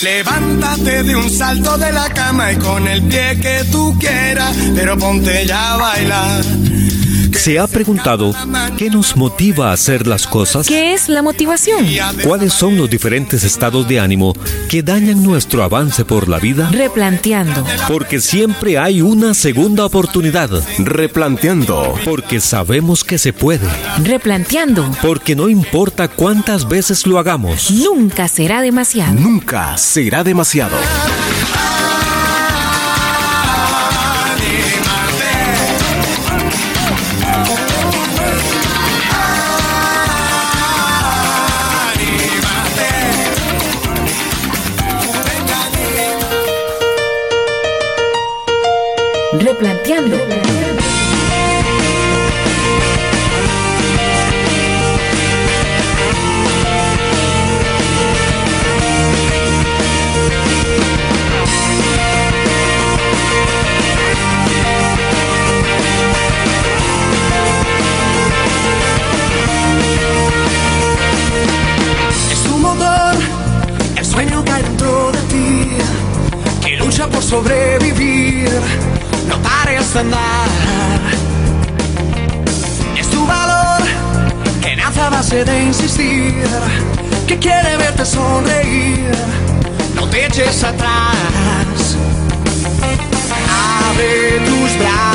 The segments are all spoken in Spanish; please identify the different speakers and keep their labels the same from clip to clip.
Speaker 1: Levántate de un salto de la cama y con el pie que tú quieras, pero ponte ya a bailar.
Speaker 2: ¿Se ha preguntado qué nos motiva a hacer las cosas?
Speaker 3: ¿Qué es la motivación?
Speaker 2: ¿Cuáles son los diferentes estados de ánimo que dañan nuestro avance por la vida?
Speaker 3: Replanteando.
Speaker 2: Porque siempre hay una segunda oportunidad.
Speaker 4: Replanteando.
Speaker 2: Porque sabemos que se puede.
Speaker 3: Replanteando.
Speaker 2: Porque no importa cuántas veces lo hagamos.
Speaker 3: Nunca será demasiado.
Speaker 4: Nunca será demasiado.
Speaker 1: Andar. Es tu valor que nace a base de insistir, que quiere verte sonreír, no te eches atrás. Abre tus brazos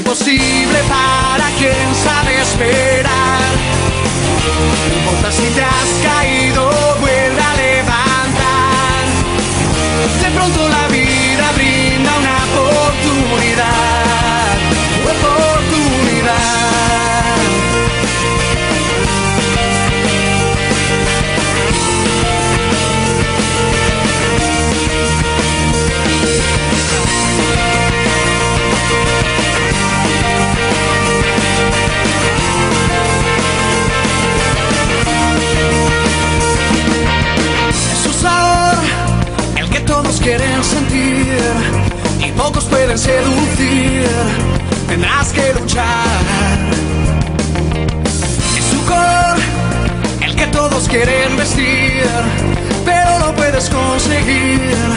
Speaker 1: imposible para quien sabe esperar. No importa si te has caído, vuelve a levantar. De pronto la vida brinda una oportunidad. Y pocos pueden seducir. Tendrás que luchar. Es su color el que todos quieren vestir, pero no puedes conseguir.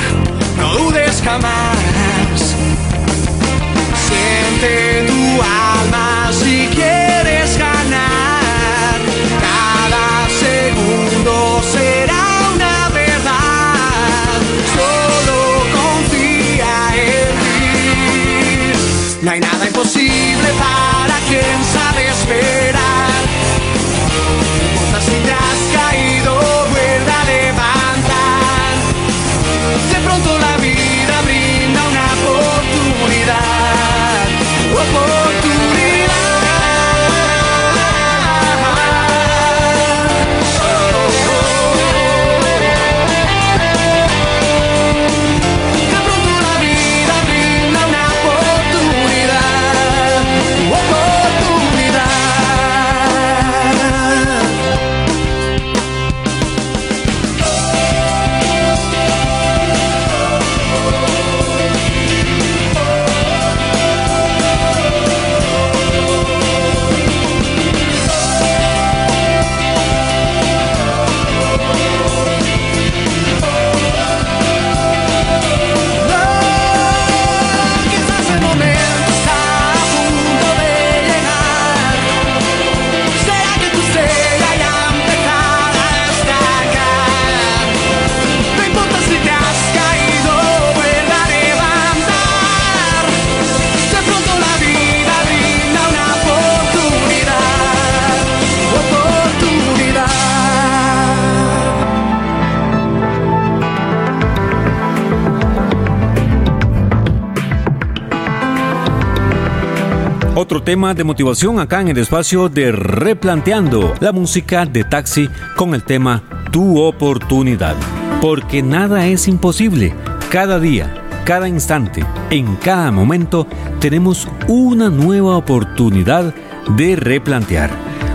Speaker 2: Otro tema de motivación acá en el espacio de Replanteando, la música de Taxi con el tema Tu oportunidad. Porque nada es imposible. Cada día, cada instante, en cada momento, tenemos una nueva oportunidad de replantear.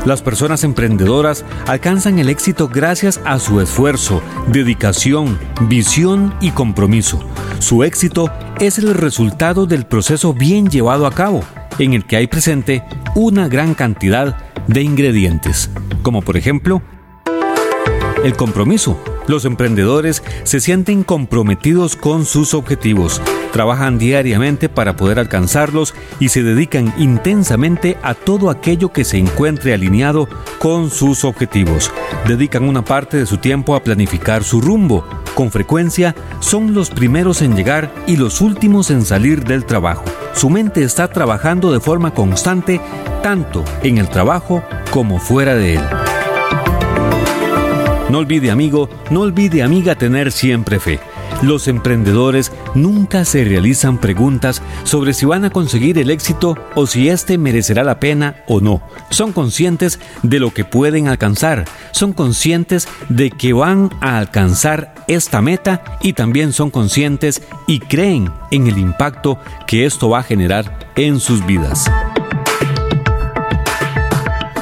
Speaker 2: Las personas emprendedoras alcanzan el éxito gracias a su esfuerzo, dedicación, visión y compromiso. Su éxito es el resultado del proceso bien llevado a cabo, en el que hay presente una gran cantidad de ingredientes, como por ejemplo el compromiso. Los emprendedores se sienten comprometidos con sus objetivos, trabajan diariamente para poder alcanzarlos y se dedican intensamente a todo aquello que se encuentre alineado con sus objetivos. Dedican una parte de su tiempo a planificar su rumbo. Con frecuencia son los primeros en llegar y los últimos en salir del trabajo. Su mente está trabajando de forma constante tanto en el trabajo como fuera de él. No olvide amigo, no olvide amiga tener siempre fe. Los emprendedores nunca se realizan preguntas sobre si van a conseguir el éxito o si éste merecerá la pena o no. Son conscientes de lo que pueden alcanzar, son conscientes de que van a alcanzar esta meta y también son conscientes y creen en el impacto que esto va a generar en sus vidas.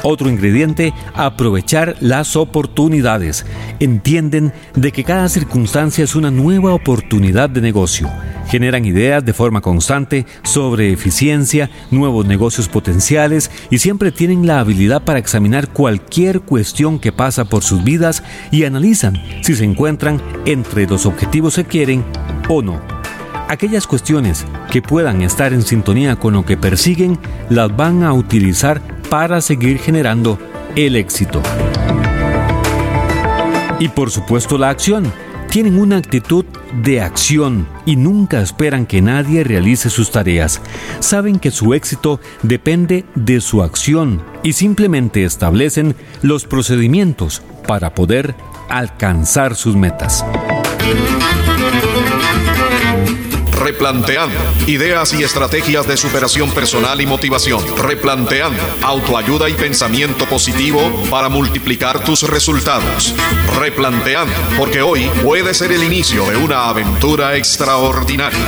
Speaker 2: Otro ingrediente, aprovechar las oportunidades. Entienden de que cada circunstancia es una nueva oportunidad de negocio. Generan ideas de forma constante sobre eficiencia, nuevos negocios potenciales y siempre tienen la habilidad para examinar cualquier cuestión que pasa por sus vidas y analizan si se encuentran entre los objetivos que quieren o no. Aquellas cuestiones que puedan estar en sintonía con lo que persiguen las van a utilizar para seguir generando el éxito. Y por supuesto la acción. Tienen una actitud de acción y nunca esperan que nadie realice sus tareas. Saben que su éxito depende de su acción y simplemente establecen los procedimientos para poder alcanzar sus metas.
Speaker 5: Replanteando. Ideas y estrategias de superación personal y motivación. Replanteando. Autoayuda y pensamiento positivo para multiplicar tus resultados. Replanteando. Porque hoy puede ser el inicio de una aventura extraordinaria.